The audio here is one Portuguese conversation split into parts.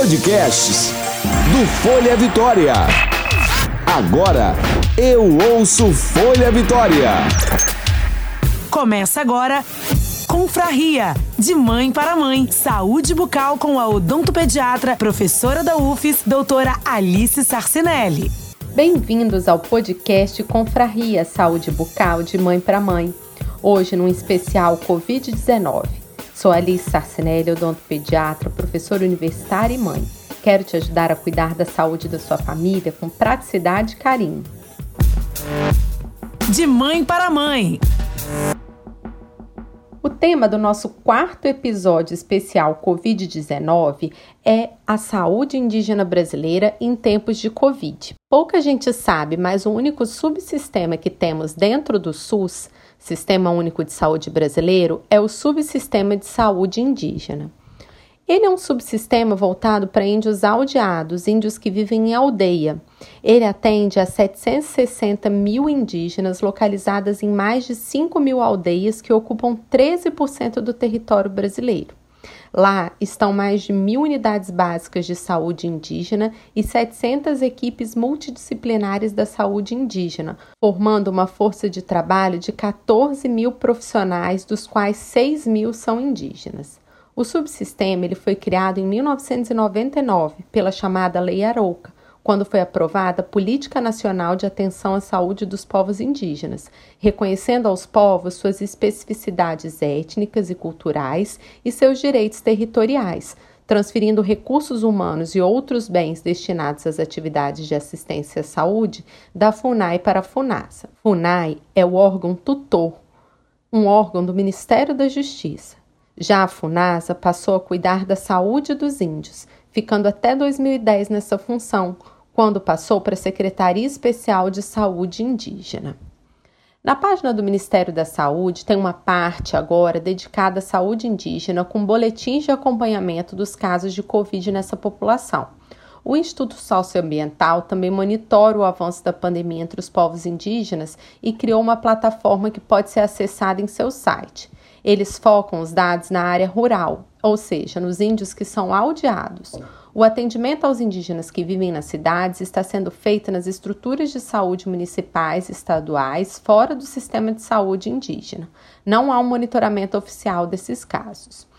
Podcasts do Folha Vitória. Agora eu ouço Folha Vitória. Começa agora Confraria, de mãe para mãe. Saúde bucal com a odontopediatra, professora da UFES, doutora Alice Sarcinelli. Bem-vindos ao podcast Confraria Saúde Bucal de Mãe para Mãe. Hoje, num especial Covid-19. Sou Alice Sarcinelli, odontopediatra, professora universitária e mãe. Quero te ajudar a cuidar da saúde da sua família com praticidade e carinho. De mãe para mãe. Tema do nosso quarto episódio especial Covid-19 é a saúde indígena brasileira em tempos de Covid. Pouca gente sabe, mas o único subsistema que temos dentro do SUS, Sistema Único de Saúde Brasileiro, é o subsistema de saúde indígena. Ele é um subsistema voltado para índios aldeados, índios que vivem em aldeia. Ele atende a 760 mil indígenas localizadas em mais de 5 mil aldeias que ocupam 13% do território brasileiro. Lá estão mais de mil unidades básicas de saúde indígena e 700 equipes multidisciplinares da saúde indígena, formando uma força de trabalho de 14 mil profissionais, dos quais 6 mil são indígenas. O subsistema ele foi criado em 1999 pela chamada Lei Arouca, quando foi aprovada a Política Nacional de Atenção à Saúde dos Povos Indígenas, reconhecendo aos povos suas especificidades étnicas e culturais e seus direitos territoriais, transferindo recursos humanos e outros bens destinados às atividades de assistência à saúde da FUNAI para a FUNASA. FUNAI é o órgão tutor, um órgão do Ministério da Justiça já a FUNASA passou a cuidar da saúde dos índios, ficando até 2010 nessa função, quando passou para a Secretaria Especial de Saúde Indígena. Na página do Ministério da Saúde tem uma parte agora dedicada à saúde indígena com boletins de acompanhamento dos casos de Covid nessa população. O Instituto Socioambiental também monitora o avanço da pandemia entre os povos indígenas e criou uma plataforma que pode ser acessada em seu site. Eles focam os dados na área rural, ou seja, nos índios que são aldeados. O atendimento aos indígenas que vivem nas cidades está sendo feito nas estruturas de saúde municipais e estaduais, fora do sistema de saúde indígena. Não há um monitoramento oficial desses casos.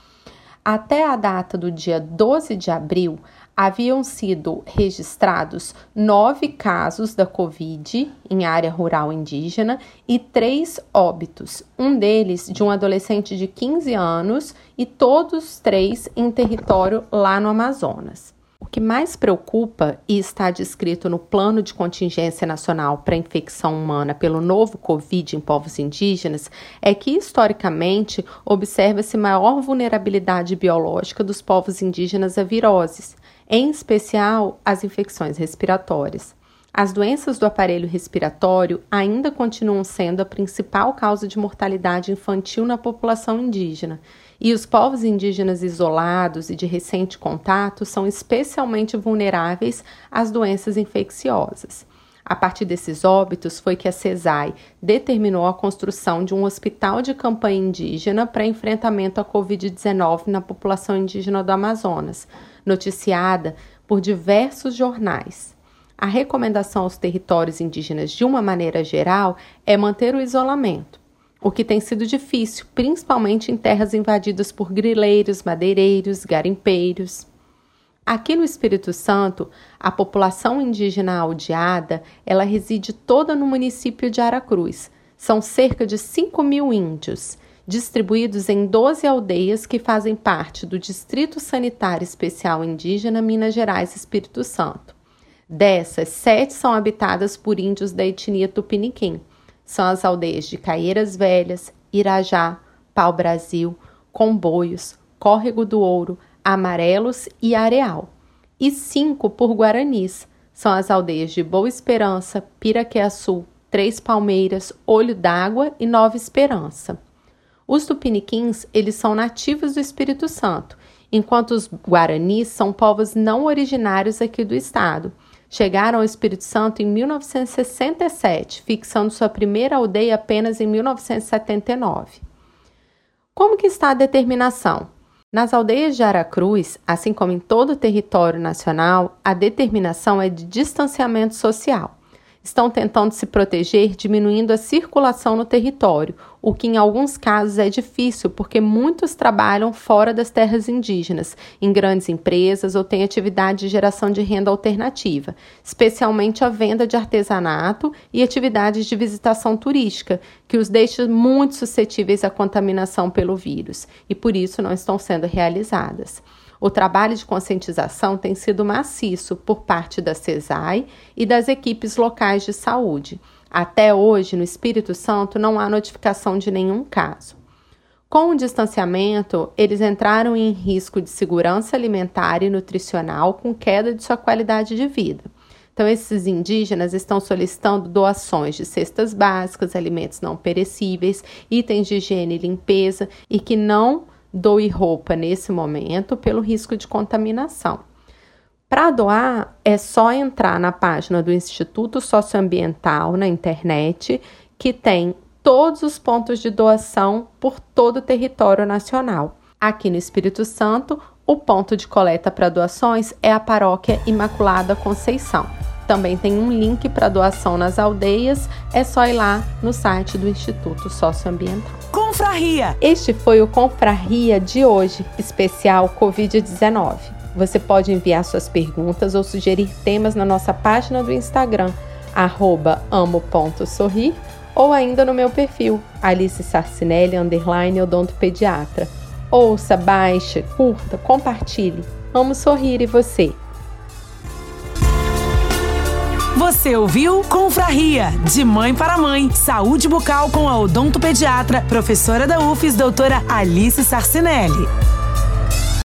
Até a data do dia 12 de abril, haviam sido registrados nove casos da Covid em área rural indígena e três óbitos, um deles de um adolescente de 15 anos e todos três em território lá no Amazonas. Que mais preocupa e está descrito no Plano de Contingência Nacional para a Infecção Humana pelo novo Covid em povos indígenas é que, historicamente, observa-se maior vulnerabilidade biológica dos povos indígenas a viroses, em especial as infecções respiratórias. As doenças do aparelho respiratório ainda continuam sendo a principal causa de mortalidade infantil na população indígena, e os povos indígenas isolados e de recente contato são especialmente vulneráveis às doenças infecciosas. A partir desses óbitos foi que a CESAI determinou a construção de um hospital de campanha indígena para enfrentamento à Covid-19 na população indígena do Amazonas, noticiada por diversos jornais. A recomendação aos territórios indígenas, de uma maneira geral, é manter o isolamento, o que tem sido difícil, principalmente em terras invadidas por grileiros, madeireiros, garimpeiros. Aqui no Espírito Santo, a população indígena aldeada, ela reside toda no município de Aracruz. São cerca de 5 mil índios, distribuídos em 12 aldeias que fazem parte do Distrito Sanitário Especial Indígena Minas Gerais Espírito Santo. Dessas, sete são habitadas por índios da etnia tupiniquim. São as aldeias de Caieiras Velhas, Irajá, Pau Brasil, Comboios, Córrego do Ouro, Amarelos e Areal. E cinco por Guaranis. São as aldeias de Boa Esperança, Piraqueaçu, Três Palmeiras, Olho d'Água e Nova Esperança. Os tupiniquins, eles são nativos do Espírito Santo, enquanto os guaranis são povos não originários aqui do estado. Chegaram ao Espírito Santo em 1967, fixando sua primeira aldeia apenas em 1979. Como que está a determinação? Nas aldeias de Aracruz, assim como em todo o território nacional, a determinação é de distanciamento social estão tentando se proteger diminuindo a circulação no território, o que em alguns casos é difícil porque muitos trabalham fora das terras indígenas, em grandes empresas ou têm atividade de geração de renda alternativa, especialmente a venda de artesanato e atividades de visitação turística, que os deixa muito suscetíveis à contaminação pelo vírus e por isso não estão sendo realizadas. O trabalho de conscientização tem sido maciço por parte da CESAI e das equipes locais de saúde. Até hoje, no Espírito Santo, não há notificação de nenhum caso. Com o distanciamento, eles entraram em risco de segurança alimentar e nutricional com queda de sua qualidade de vida. Então, esses indígenas estão solicitando doações de cestas básicas, alimentos não perecíveis, itens de higiene e limpeza e que não doe roupa nesse momento pelo risco de contaminação. Para doar, é só entrar na página do Instituto Socioambiental na internet, que tem todos os pontos de doação por todo o território nacional. Aqui no Espírito Santo, o ponto de coleta para doações é a Paróquia Imaculada Conceição. Também tem um link para doação nas aldeias, é só ir lá no site do Instituto Socioambiental. Confraria! Este foi o Confraria de hoje, especial Covid-19. Você pode enviar suas perguntas ou sugerir temas na nossa página do Instagram, amo.sorrir, ou ainda no meu perfil, Alice Sarcinelli, underline odontopediatra. Ouça, baixe, curta, compartilhe. Amo sorrir e você? Você ouviu Confraria, de mãe para mãe. Saúde bucal com a odontopediatra, professora da UFES, doutora Alice Sarcinelli.